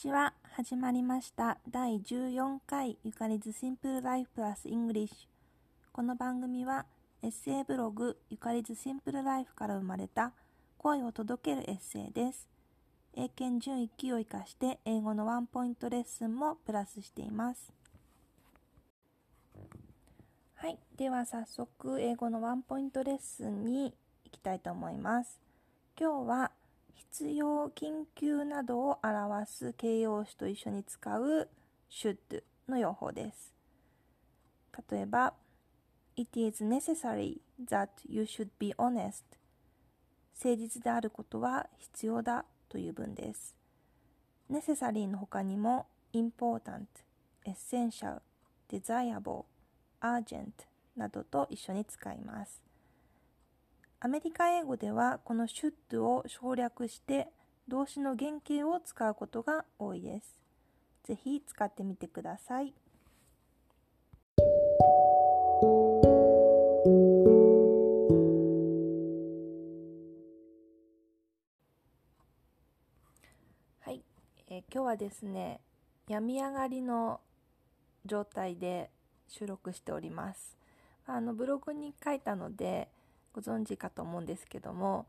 ちは。始まりました。第14回ゆかり's simple life plus English。この番組はエッセイブログゆかり's simple lifeから生まれた声を届けるエッセイです。英検準1級を生かして英語のワンポイントレッスンもプラスしています。はい。では早速英語のワンポイントレッスンに行きたいと思います。今日は必要、緊急などを表す形容詞と一緒に使う should の用法です。例えば、It is necessary that you should be honest. 誠実であることは必要だという文です。necessary の他にも important, essential, desirable, urgent などと一緒に使います。アメリカ英語ではこの should を省略して動詞の原型を使うことが多いです。ぜひ使ってみてください。はい、えー今日はですね、病み上がりの状態で収録しております。あのブログに書いたのでご存知かと思うんですけども、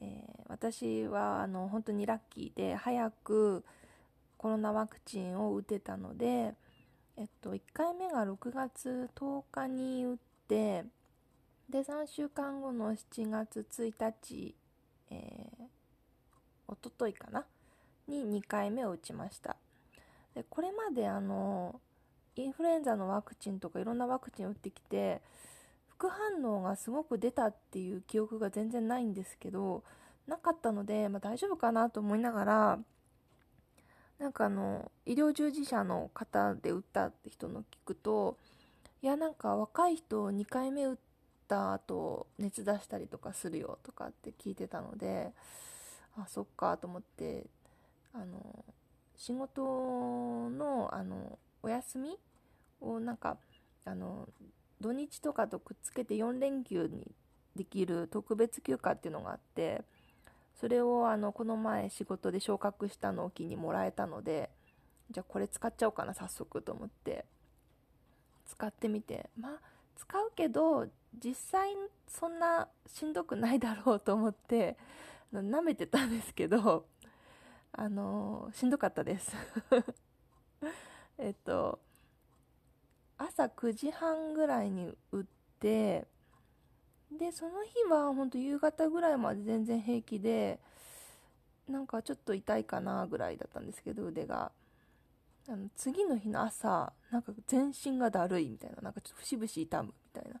えー私はあの本当にラッキーで早くコロナワクチンを打てたので、えっと、1回目が6月10日に打ってで3週間後の7月1日、えー、おとといかな？に2回目を打ちました。でこれまであのインフルエンザのワクチンとかいろんなワクチン打ってきて副反応がすごく出たっていう記憶が全然ないんですけどなかったので、まあ、大丈夫かなと思いながらなんかあの医療従事者の方で打ったって人の聞くといやなんか若い人2回目打った後熱出したりとかするよとかって聞いてたのであそっかと思ってあの仕事のあのお休みをなんかあの土日とかとくっつけて4連休にできる特別休暇っていうのがあってそれをあのこの前仕事で昇格したのを機にもらえたのでじゃあこれ使っちゃおうかな早速と思って使ってみてまあ使うけど実際そんなしんどくないだろうと思ってあの舐めてたんですけどあのしんどかったです。えっと朝9時半ぐらいに打ってでその日は本当夕方ぐらいまで全然平気でなんかちょっと痛いかなぐらいだったんですけど腕が。あの次の日の朝なんか全身がだるいみたいななんかちょっと節々痛むみたいな。で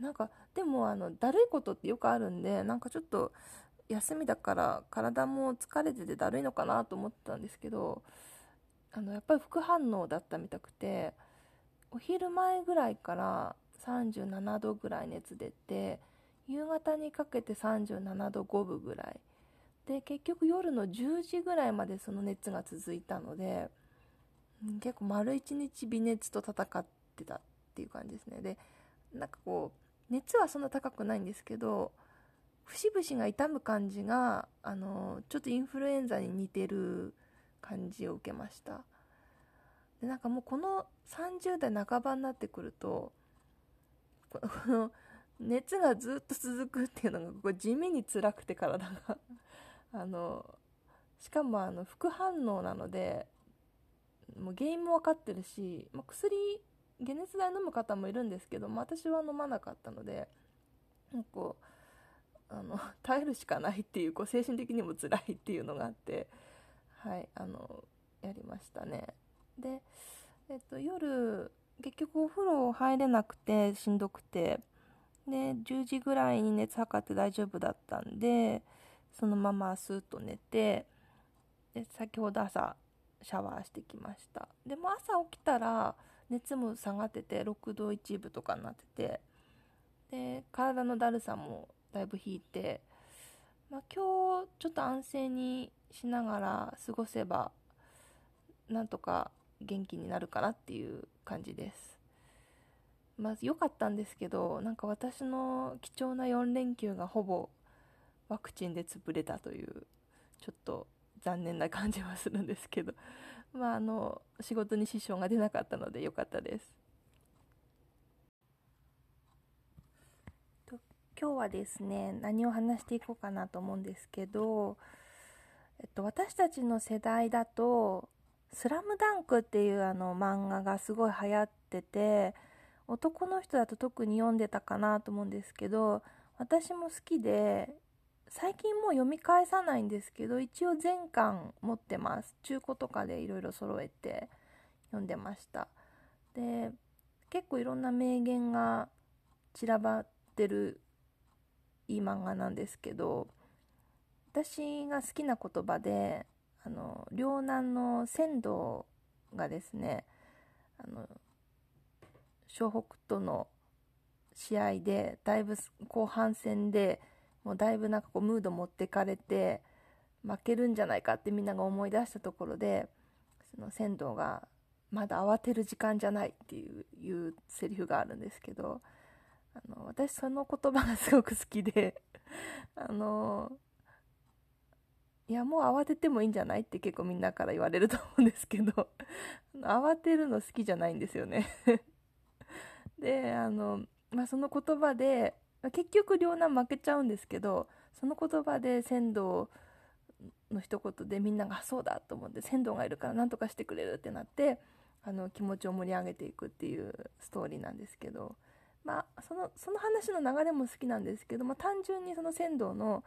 なんかでもあのだるいことってよくあるんでなんかちょっと休みだから体も疲れててだるいのかなと思ってたんですけどあのやっぱり副反応だったみたくてお昼前ぐらいから37度ぐらい熱出て夕方にかけて37度5分ぐらい。で結局夜の10時ぐらいまでその熱が続いたので結構丸一日微熱と戦ってたっていう感じですね。でなんかこう熱はそんな高くないんですけど節々が痛む感じがあのちょっとインフルエンザに似てる感じを受けました。でなんかもうこの30代半ばになってくるとこの熱がずっと続くっていうのがこう地味に辛くて体が。あのしかもあの副反応なのでもう原因も分かってるし、まあ、薬解熱剤飲む方もいるんですけど、まあ、私は飲まなかったのでなんかあの 耐えるしかないっていうこう精神的にも辛いっていうのがあってはいあのやりましたね。で、えっと、夜結局お風呂入れなくてしんどくて。で10時ぐらいに熱測って大丈夫だったんでそのままスーッと寝てで先ほど朝シャワーしてきました。でも朝起きたら熱も下がってて6度1分とかになっててで体のだるさもだいぶ引いて、まあ、今日ちょっと安静にしながら過ごせばなんとか元気になるかなっていう感じです。まあ良かったんですけどなんか私の貴重な4連休がほぼワクチンで潰れたというちょっと残念な感じはするんですけど まああの仕事に支障が出なかったので良かったです。今日はですね何を話していこうかなと思うんですけど、えっと、私たちの世代だと「スラムダンクっていうあの漫画がすごい流行ってて男の人だと特に読んでたかなと思うんですけど私も好きで最近もう読み返さないんですけど一応全巻持ってます。中古とかでいろいろ揃えて読んでました。で結構いろんな名言が散らばってるいい漫画なんですけど私が好きな言葉であの両南の仙道がですねあの湘北との試合でだいぶ後半戦でもうだいぶなんかこうムード持ってかれて負けるんじゃないかってみんなが思い出したところでその仙道がまだ慌てる時間じゃないっていういうセリフがあるんですけどあの私その言葉がすごく好きであのいやもう慌ててもいいんじゃない？って結構みんなから言われると思うんですけど。慌てるの好きじゃないんですよね。であの、まあ、その言葉で結局両南負けちゃうんですけどその言葉で仙道の一言でみんながそうだと思って仙道がいるから何とかしてくれるってなってあの気持ちを盛り上げていくっていうストーリーなんですけど。まあ、そのその話の流れも好きなんですけど、まあ、単純にその仙道の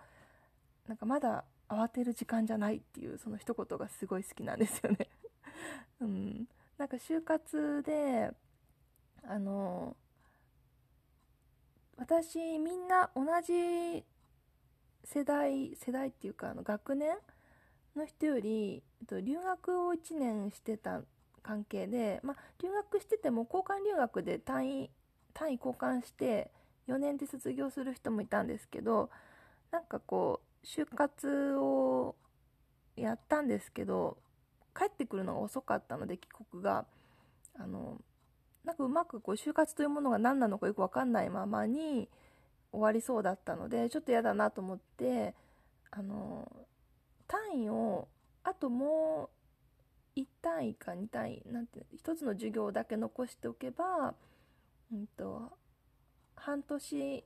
なんかまだ慌てる時間じゃないっていうその一言がすごい好きなんですよね。うん、なんか就活であの私みんな同じ世代世代っていうかあの学年の人より留学を1年してた関係で、まあ、留学してても交換留学で単位単位交換して4年で卒業する人もいたんですけどなんかこう就活をやったんですけど帰ってくるのが遅かったので帰国が。あのなんかうまくこう就活というものが何なのかよく分かんないままに終わりそうだったのでちょっと嫌だなと思ってあの単位をあともう1単位か2単位なんて1つの授業だけ残しておけばうんと半年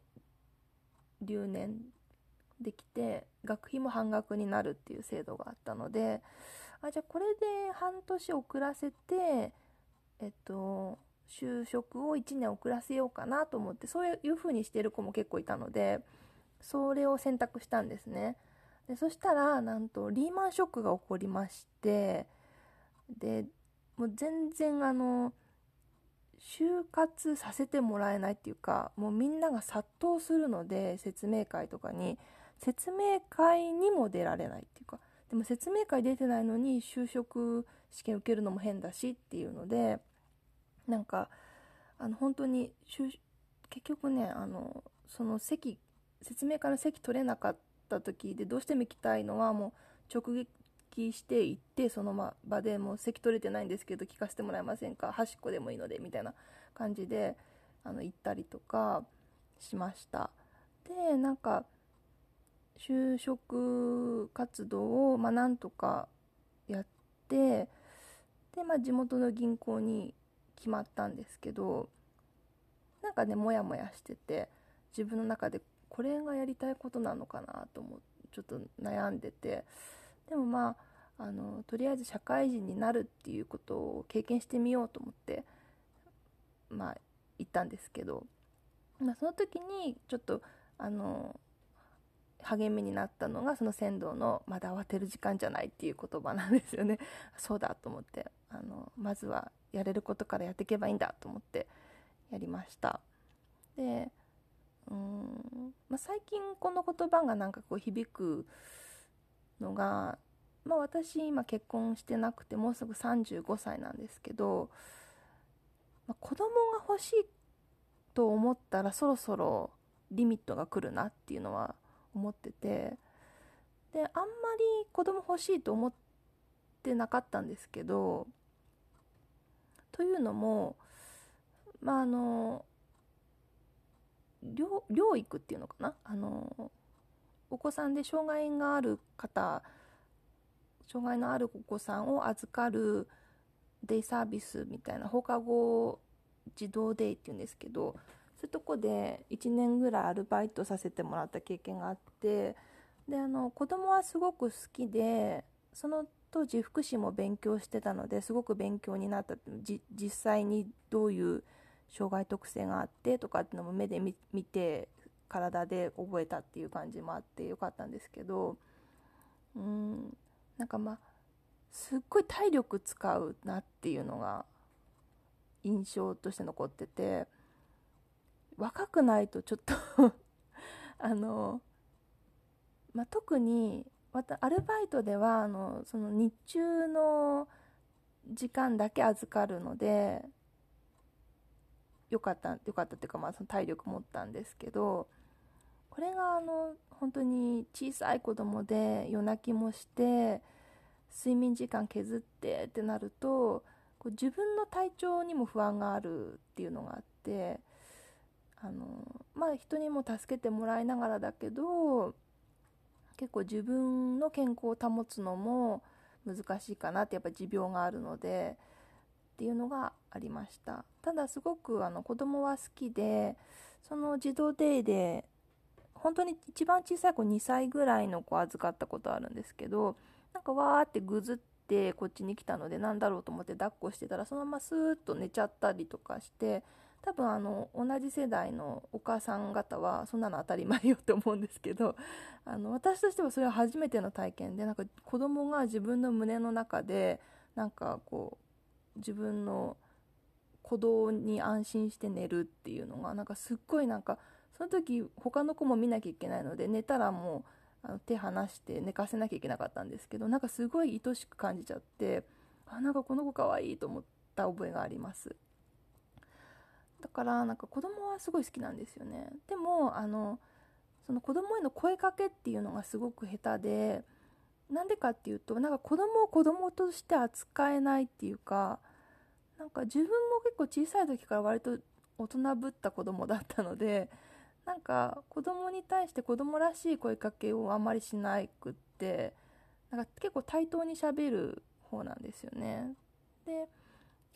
留年できて学費も半額になるっていう制度があったのであじゃあこれで半年遅らせてえっと就職を1年遅らせようかなと思ってそういう風にしてる子も結構いたのでそれを選択したんですね。でそしたらなんとリーマンショックが起こりましてでもう全然あの就活させてもらえないっていうかもうみんなが殺到するので説明会とかに。説明会にも出られないっていうかでも説明会出てないのに就職試験受けるのも変だしっていうのでなんかあの本当に結局ねあのその席説明会の席取れなかった時でどうしても行きたいのはもう直撃して行ってその場でもう席取れてないんですけど聞かせてもらえませんか？端っこでもいいのでみたいな感じであの行ったりとかしました。でなんか就職活動をまあなんとかやってでまあ地元の銀行に決まったんですけどなんかねモヤモヤしてて自分の中でこれがやりたいことなのかなと思ってちょっと悩んでてでもまああのとりあえず社会人になるっていうことを経験してみようと思ってまあ行ったんですけど、まあ、その時にちょっとあの励みになったのがその仙道の「まだ慌てる時間じゃない」っていう言葉なんですよね。そうだと思ってあのまずはやれることからやっていけばいいんだと思ってやりました。でうん、まあ、最近この言葉がなんかこう響くのがまあ私今結婚してなくてもうすぐ35歳なんですけど、まあ、子供が欲しいと思ったらそろそろリミットが来るなっていうのは思ってて。であんまり子供欲しいと思ってなかったんですけどというのもまああの療育っていうのかな？あのお子さんで障害がある方障害のあるお子さんを預かるデイサービスみたいな放課後児童デイっていうんですけどそういうとこで1年ぐらいアルバイトさせてもらった経験があってであの子供はすごく好きでその当時福祉も勉強してたのですごく勉強になった。実際にどういう障害特性があってとかっていうのも目で見て体で覚えたっていう感じもあってよかったんですけどうんなんかまあすっごい体力使うなっていうのが印象として残ってて若くないとちょっと あの、まあ、特にまたアルバイトではあのその日中の時間だけ預かるのでよかったよかったっていうか、まあ、その体力持ったんですけどこれがあの本当に小さい子供で夜泣きもして睡眠時間削ってってなるとこう自分の体調にも不安があるっていうのがあってあのまあ人にも助けてもらいながらだけど結構自分の健康を保つのも難しいかなってやっぱ持病があるのでっていうのがありました。ただすごくあの子供は好きでその児童デイで本当に一番小さい子2歳ぐらいの子預かったことあるんですけどなんかわーってぐずってこっちに来たのでなんだろうと思って抱っこしてたらそのままスーッと寝ちゃったりとかして多分あの同じ世代のお母さん方はそんなの当たり前よって思うんですけど あの私としてはそれは初めての体験でなんか子供が自分の胸の中でなんかこう自分の鼓動に安心して寝るっていうのがなんかすっごいなんかその時他の子も見なきゃいけないので寝たらもうあの手離して寝かせなきゃいけなかったんですけどなんかすごい愛しく感じちゃってあなんかこの子かわいいと思った覚えがあります。だからなんか子供はすごい好きなんですよね。でもあのその子供への声かけっていうのがすごく下手でなんでかっていうとなんか子供を子供として扱えないっていうかなんか自分も結構小さい時から割と大人ぶった子供だったのでなんか子供に対して子供らしい声かけをあんまりしなくってなんか結構対等にしゃべる方なんですよね。で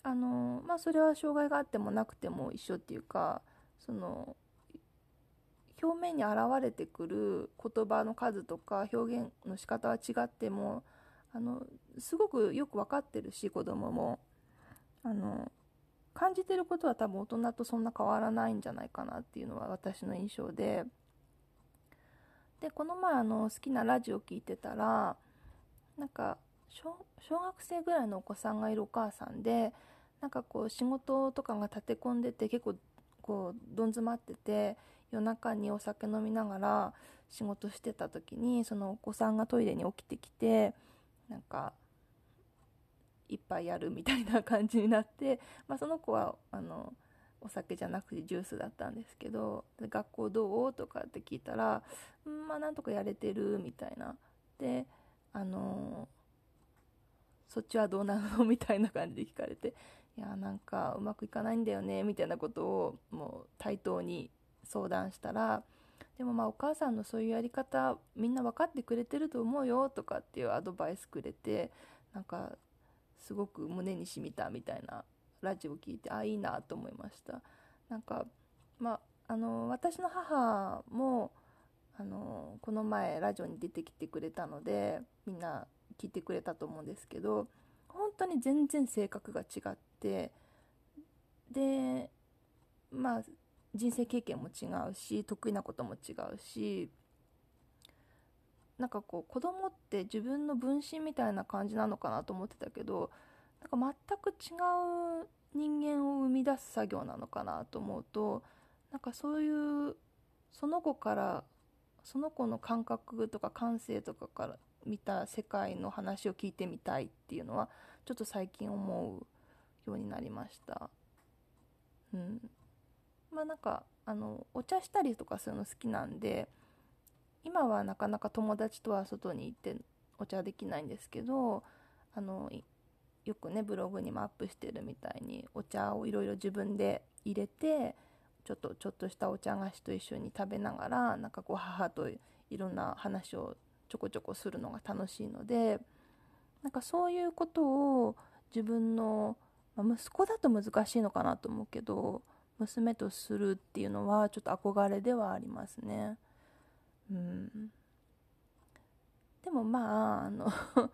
あのまあそれは障害があってもなくても一緒っていうかその表面に現れてくる言葉の数とか表現の仕方は違ってもあのすごくよく分かってるし子供も。あの感じてることは多分大人とそんな変わらないんじゃないかなっていうのは私の印象で。でこの前あの好きなラジオ聞いてたらなんか小学生ぐらいのお子さんがいるお母さんでなんかこう仕事とかが立て込んでて結構こうどん詰まってて夜中にお酒飲みながら仕事してた時にそのお子さんがトイレに起きてきてなんか一杯やるみたいな感じになって、まあ、その子はあのお酒じゃなくてジュースだったんですけど「学校どう?」とかって聞いたら「んまあなんとかやれてる」みたいな。であのそっちはどうなの？みたいな感じで聞かれていやなんかうまくいかないんだよねみたいなことをもう対等に相談したらでもまあお母さんのそういうやり方みんな分かってくれてると思うよとかっていうアドバイスくれてなんかすごく胸にしみたみたいなラジオを聞いてあいいなと思いました。なんかまああの私の母もあのこの前ラジオに出てきてくれたのでみんな聞いてくれたと思うんですけど本当に全然性格が違ってでまあ人生経験も違うし得意なことも違うしなんかこう子供って自分の分身みたいな感じなのかなと思ってたけどなんか全く違う人間を生み出す作業なのかなと思うとなんかそういうその子からその子の感覚とか感性とかから見た世界の話を聞いてみたいっていうのはちょっと最近思うようになりました。うん。まあなんかあのお茶したりとかするの好きなんで今はなかなか友達とは外に行ってお茶できないんですけどあのよくねブログにもアップしてるみたいにお茶をいろいろ自分で入れてちょっとちょっとしたお茶菓子と一緒に食べながらなんかこう母といろんな話をちょこちょこするのが楽しいのでなんかそういうことを自分の、まあ、息子だと難しいのかなと思うけど娘とするっていうのはちょっと憧れではありますね。うん。でもまああの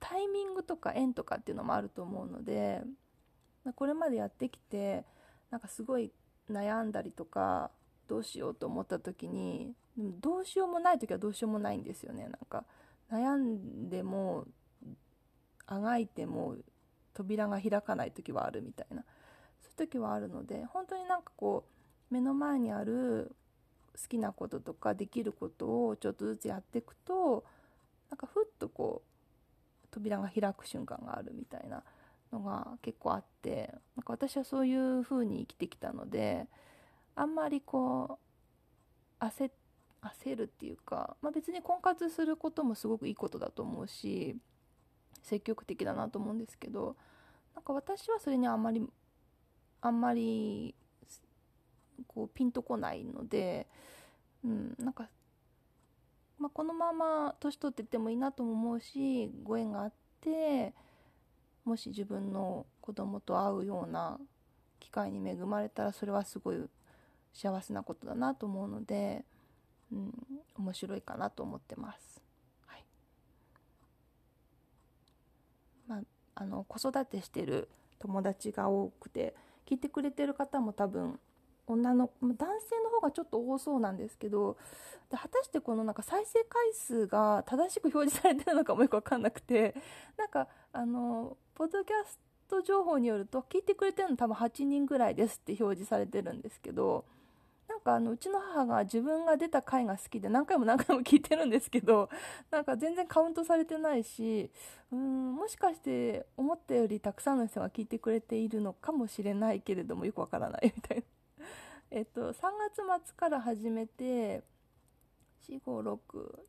タイミングとか縁とかっていうのもあると思うのでこれまでやってきてなんかすごい悩んだりとかどうしようと思った時にでもどうしようもない時はどうしようもないんですよね。なんか悩んでもあがいても扉が開かない時はあるみたいな。そういう時はあるので本当になんかこう目の前にある好きなこととかできることをちょっとずつやっていくとなんかふっとこう扉が開く瞬間があるみたいなのが結構あってなんか私はそういう風に生きてきたのであんまりこう焦って焦るっていうか、まあ、別に婚活することもすごくいいことだと思うし積極的だなと思うんですけどなんか私はそれにあんまりあんまりこうピンとこないので、うん、なんか、まあ、このまま年取ってってもいいなとも思うしご縁があってもし自分の子供と会うような機会に恵まれたらそれはすごい幸せなことだなと思うので、うん、面白いかなと思ってます。はいまあ、あの子育てしてる友達が多くて聞いてくれてる方も多分女の男性の方がちょっと多そうなんですけどで果たしてこのなんか再生回数が正しく表示されてるのかもよく分かんなくてなんかあのポッドキャスト情報によると聞いてくれてるの多分8人ぐらいですって表示されてるんですけどなんかあのうちの母が自分が出た回が好きで何回も何回も聞いてるんですけど なんか全然カウントされてないしうんもしかして思ったよりたくさんの人が聞いてくれているのかもしれないけれどもよくわからないみたいな。えっと、3月末から始めて456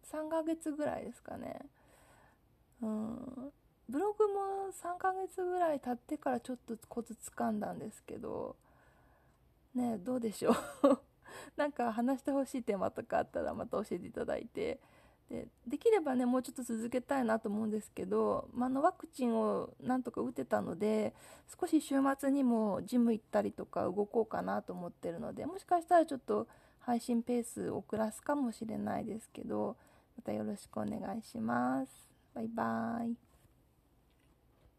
3ヶ月ぐらいですかねうんブログも3ヶ月ぐらい経ってからちょっとコツ掴んだんですけどねどうでしょう なんか話してほしいテーマとかあったらまた教えていただいてでできればねもうちょっと続けたいなと思うんですけど、まあ、のワクチンをなんとか打てたので少し週末にもジム行ったりとか動こうかなと思ってるのでもしかしたらちょっと配信ペース遅らすかもしれないですけどまたよろしくお願いします。バイバーイ。